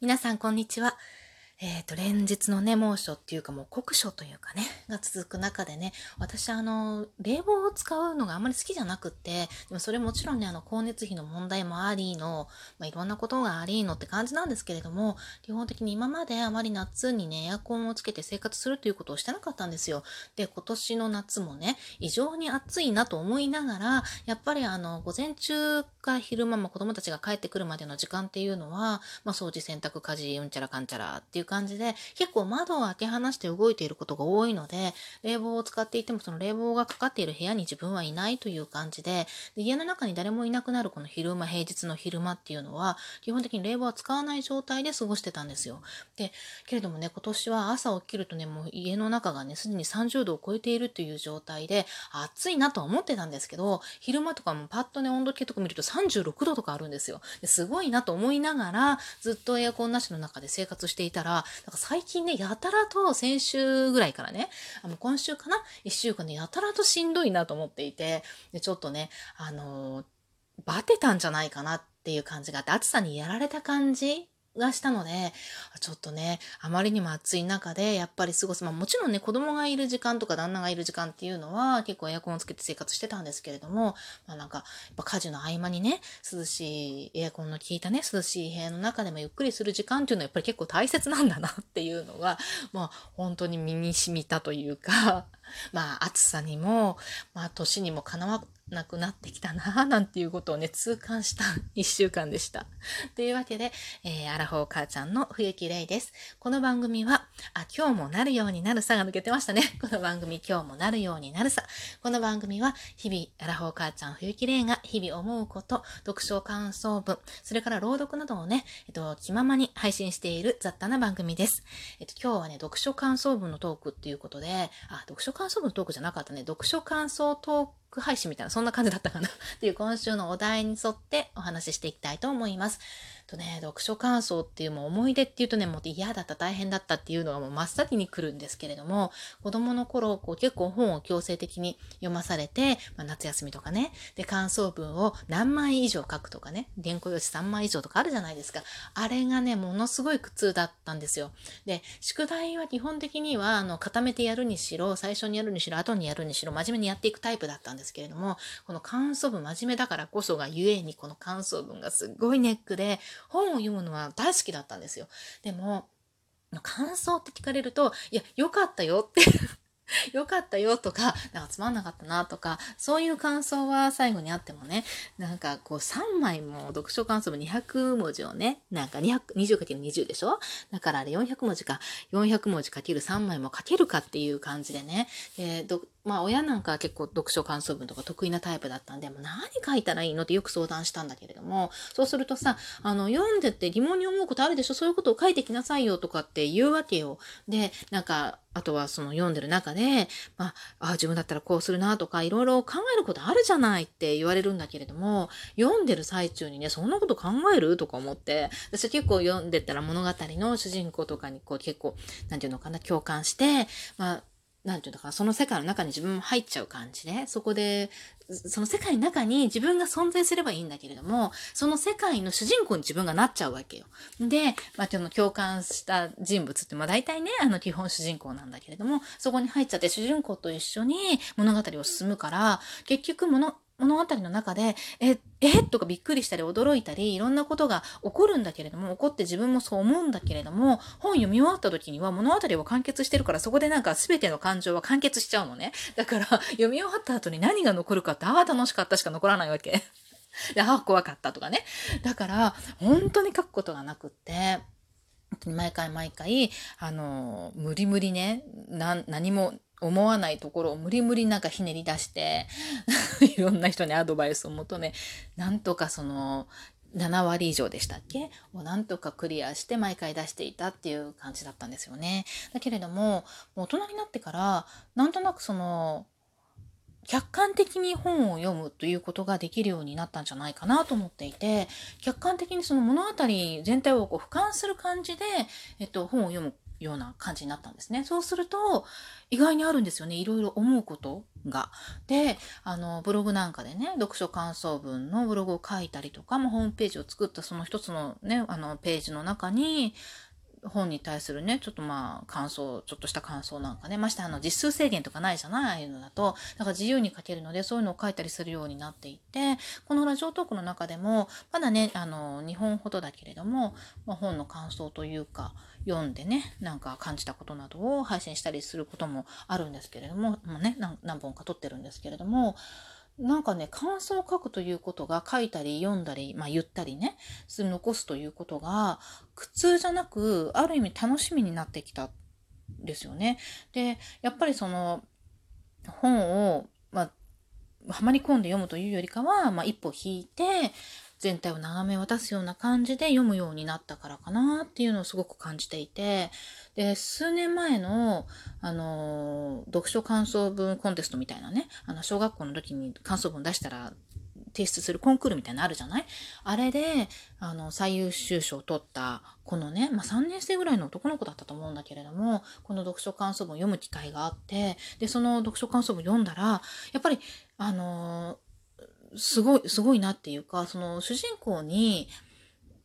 皆さん、こんにちは。えっ、と、連日のね、猛暑っていうかもう酷暑というかね、が続く中でね、私あの、冷房を使うのがあんまり好きじゃなくって、でもそれもちろんね、あの、光熱費の問題もありの、まあ、いろんなことがありのって感じなんですけれども、基本的に今まであまり夏にね、エアコンをつけて生活するということをしてなかったんですよ。で、今年の夏もね、異常に暑いなと思いながら、やっぱりあの、午前中か昼間も子供たちが帰ってくるまでの時間っていうのは、まあ、掃除、洗濯、家事、うんちゃらかんちゃらっていう感じで、結構窓を開け放して動いていることが多いので、冷房を使っていてもその冷房がかかっている部屋に自分はいないという感じで、で家の中に誰もいなくなるこの昼間、平日の昼間っていうのは、基本的に冷房は使わない状態で過ごしてたんですよ。で、けれどもね、今年は朝起きるとね、もう家の中がね、すでに30度を超えているという状態で、暑いなとは思ってたんですけど、昼間とかもパッとね、温度計とか見ると36度とかあるんですよ。ですごいなと思いながら、ずっとエアコンなしの中で生活していたら、なんか最近ね、やたらと先週ぐらいからね、あの今週かな ?1 週間でやたらとしんどいなと思っていて、でちょっとね、あのー、バテたんじゃないかなっていう感じがあって、暑さにやられた感じがしたので、ちょっとね、あまりにも暑い中で、やっぱり過ごす。まあもちろんね、子供がいる時間とか旦那がいる時間っていうのは、結構エアコンをつけて生活してたんですけれども、まあなんか、やっぱ家事の合間にね、涼しい、エアコンの効いたね、涼しい部屋の中でもゆっくりする時間っていうのはやっぱり結構大切なんだなっていうのが、まあ本当に身に染みたというか、まあ暑さにも、まあ年にもかなわなくなってきたな なんていうことをね、痛感した 一週間でした。というわけで、えー、アラフォー母ちゃんの冬木玲です。この番組は、あ、今日もなるようになるさが抜けてましたね。この番組、今日もなるようになるさ。この番組は、日々、アラフォー母ちゃん冬木玲が日々思うこと、読書感想文、それから朗読などをね、えっと、気ままに配信している雑多な番組です。えっと、今日はね、読書感想文のトークっていうことで、あ、読書感想文のトークじゃなかったね、読書感想トーク配信みたいな、そんな感じだったかな っていう今週のお題に沿ってお話ししていきたいと思います。とね、読書感想っていうもう思い出っていうとね、もう嫌だった、大変だったっていうのがもう真っ先に来るんですけれども、子供の頃、こう結構本を強制的に読まされて、まあ、夏休みとかね、で、感想文を何枚以上書くとかね、原稿用紙3枚以上とかあるじゃないですか。あれがね、ものすごい苦痛だったんですよ。で、宿題は基本的には、あの、固めてやるにしろ、最初にやるにしろ、後にやるにしろ、真面目にやっていくタイプだったんですけれども、この感想文真面目だからこそがゆえに、この感想文がすっごいネックで、本を読むのは大好きだったんですよ。でも、感想って聞かれると、いや、よかったよって よかったよとか、なんかつまんなかったなとか、そういう感想は最後にあってもね、なんかこう3枚も読書感想文200文字をね、なんか 20×20 でしょ？だからあれ400文字か、400文字かける3枚も書けるかっていう感じでね、でまあ親なんか結構読書感想文とか得意なタイプだったんで、もう何書いたらいいのってよく相談したんだけれども、そうするとさ、あの、読んでて疑問に思うことあるでしょ？そういうことを書いてきなさいよとかって言うわけよ。で、なんか、あとはその読んでる中で、まあ、あ自分だったらこうするなとか、いろいろ考えることあるじゃないって言われるんだけれども、読んでる最中にね、そんなこと考える？とか思って、私結構読んでたら物語の主人公とかにこう結構、なんていうのかな、共感して、まあ、なんていうのかな、その世界の中に自分も入っちゃう感じで、そこで、その世界の中に自分が存在すればいいんだけれども、その世界の主人公に自分がなっちゃうわけよ。で、まあ、その共感した人物って、まあ大体ね、あの基本主人公なんだけれども、そこに入っちゃって主人公と一緒に物語を進むから、結局物、物語の中で、え、えとかびっくりしたり驚いたり、いろんなことが起こるんだけれども、起こって自分もそう思うんだけれども、本読み終わった時には物語は完結してるから、そこでなんか全ての感情は完結しちゃうのね。だから、読み終わった後に何が残るかって、ああ、楽しかったしか残らないわけ。で、ああ、怖かったとかね。だから、本当に書くことがなくって、毎回毎回、あの、無理無理ね、何も思わないところを無理無理なんかひねり出して いろんな人にアドバイスを求めなんとかその7割以上でしたっけ？をなんとかクリアして毎回出していたっていう感じだったんですよね。だけれども大人になってからなんとなくその客観的に本を読むということができるようになったんじゃないかなと思っていて客観的にその物語全体をこう俯瞰する感じで、えっと、本を読むような感じになったんですね。そうすると、意外にあるんですよね。いろいろ思うことが。で、あの、ブログなんかでね、読書感想文のブログを書いたりとか、もホームページを作ったその一つのね、あの、ページの中に、本に対するね、ちょっとまあ、感想、ちょっとした感想なんかね、ましてあの、実数制限とかないじゃない？ああいうのだと、だから自由に書けるので、そういうのを書いたりするようになっていて、このラジオトークの中でも、まだね、あの、2本ほどだけれども、まあ、本の感想というか、読んでね、なんか感じたことなどを配信したりすることもあるんですけれども、もうね、何本か撮ってるんですけれども、なんかね、感想を書くということが書いたり読んだり、まあ言ったりね、残すということが苦痛じゃなく、ある意味楽しみになってきたんですよね。で、やっぱりその本を、まあ、はまり込んで読むというよりかは、まあ一歩引いて、全体を眺め渡すような感じで読むようになったからかなっていうのをすごく感じていて、で、数年前の、あの、読書感想文コンテストみたいなね、あの、小学校の時に感想文出したら、提出するコンクールみたいなのあるじゃない？あれで、あの、最優秀賞を取った、このね、まあ、3年生ぐらいの男の子だったと思うんだけれども、この読書感想文を読む機会があって、で、その読書感想文読んだら、やっぱり、あのすごい、すごいなっていうか、その主人公に、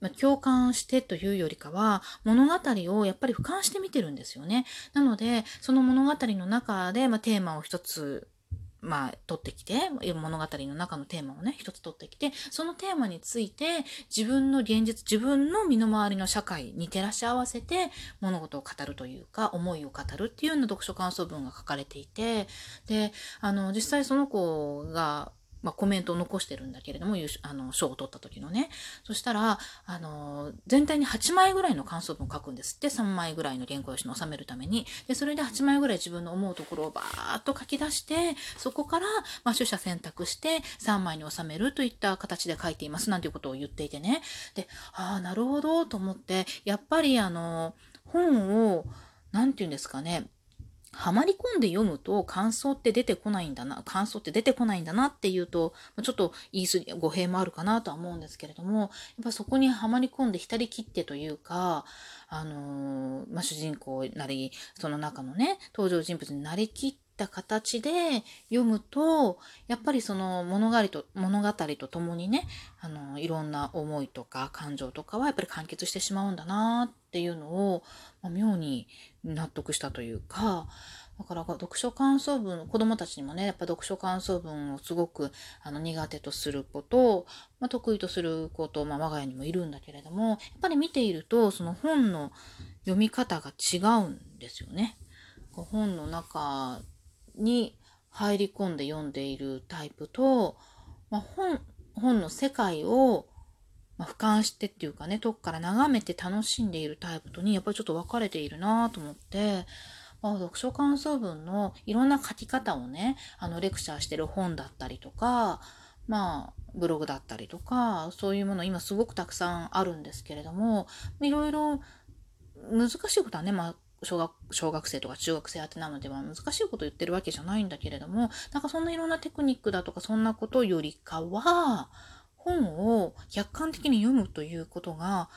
ま、共感してというよりかは、物語をやっぱり俯瞰して見てるんですよね。なので、その物語の中で、ま、テーマを一つ、まあ、取ってきて、物語の中のテーマをね、一つ取ってきて、そのテーマについて、自分の現実、自分の身の回りの社会に照らし合わせて、物事を語るというか、思いを語るっていうような読書感想文が書かれていて、で、あの、実際その子が、まあ、コメントを残してるんだけれども、あの、賞を取った時のね。そしたら、あの、全体に8枚ぐらいの感想文を書くんですって、3枚ぐらいの原稿用紙に収めるために。で、それで8枚ぐらい自分の思うところをバーッと書き出して、そこから、まあ、取捨選択して3枚に収めるといった形で書いています、なんていうことを言っていてね。で、ああ、なるほど、と思って、やっぱりあの、本を、なんていうんですかね、はまり込んで読むと感想って出てこないんだな、感想って出てこないんだなっていうと、ちょっと言い過ぎ、語弊もあるかなとは思うんですけれども、やっぱそこにはまり込んで浸りきってというか、あのー、まあ、主人公なり、その中のね、登場人物になりきってた形で読むと、やっぱりその物語と、物語と共にね、あの、いろんな思いとか感情とかはやっぱり完結してしまうんだなっていうのを、まあ、妙に納得したというか、だから読書感想文、子供たちにもね、やっぱ読書感想文をすごくあの苦手とすること、まあ、得意とすること、まあ、我が家にもいるんだけれども、やっぱり見ていると、その本の読み方が違うんですよね。本の中に入り込んで読んでいるタイプと、まあ、本、本の世界をまあ、俯瞰してっていうかね、遠くから眺めて楽しんでいるタイプとに、やっぱりちょっと分かれているなと思って、まあ、読書感想文のいろんな書き方をね、あの、レクチャーしてる本だったりとか、まあ、ブログだったりとか、そういうもの今すごくたくさんあるんですけれども、いろいろ難しいことはね、まあ、小学、小学生とか中学生宛てなのでは難しいこと言ってるわけじゃないんだけれども、なんかそんないろんなテクニックだとかそんなことよりかは、本を客観的に読むということが、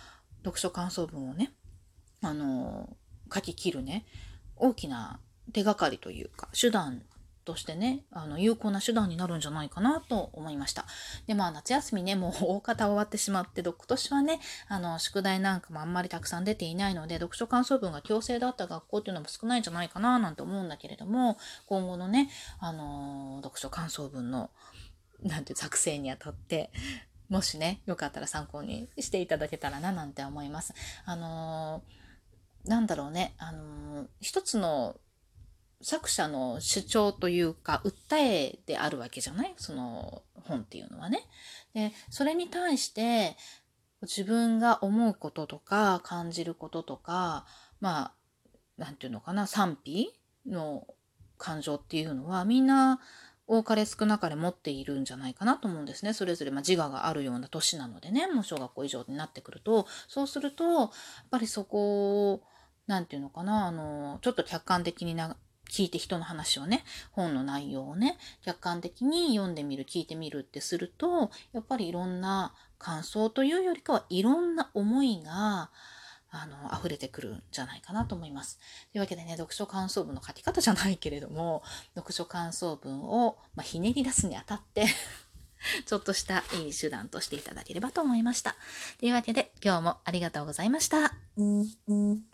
読書感想文をね、あの、書き切るね、大きな手がかりというか、手段としてね、あの、有効な手段になるんじゃないかなと思いました。で、まあ、夏休みね、もう大方終わってしまって、今年はね、あの、宿題なんかもあんまりたくさん出ていないので、読書感想文が強制だった学校っていうのも少ないんじゃないかな、なんて思うんだけれども、今後のね、あの、読書感想文のなんて作成にあたって、もしね、よかったら参考にしていただけたらななんて思います。あのー、なんだろうね、あのー、一つの作者の主張というか、訴えであるわけじゃない？その本っていうのはね。で、それに対して、自分が思うこととか、感じることとか、まあ、なんていうのかな、賛否の感情っていうのは、みんな、多かれ少なかれ持っているんじゃないかなと思うんですね。それぞれ、まあ、自我があるような年なのでね、もう小学校以上になってくると、そうすると、やっぱりそこを、なんていうのかな、あの、ちょっと客観的にな、聞いて人の話をね、本の内容をね、客観的に読んでみる、聞いてみるってすると、やっぱりいろんな感想というよりかはいろんな思いが、あの、溢れてくるんじゃないかなと思います。というわけでね、読書感想文の書き方じゃないけれども、読書感想文を、まあ、ひねり出すにあたって ちょっとしたいい手段としていただければと思いました。というわけで、今日もありがとうございました。うんうん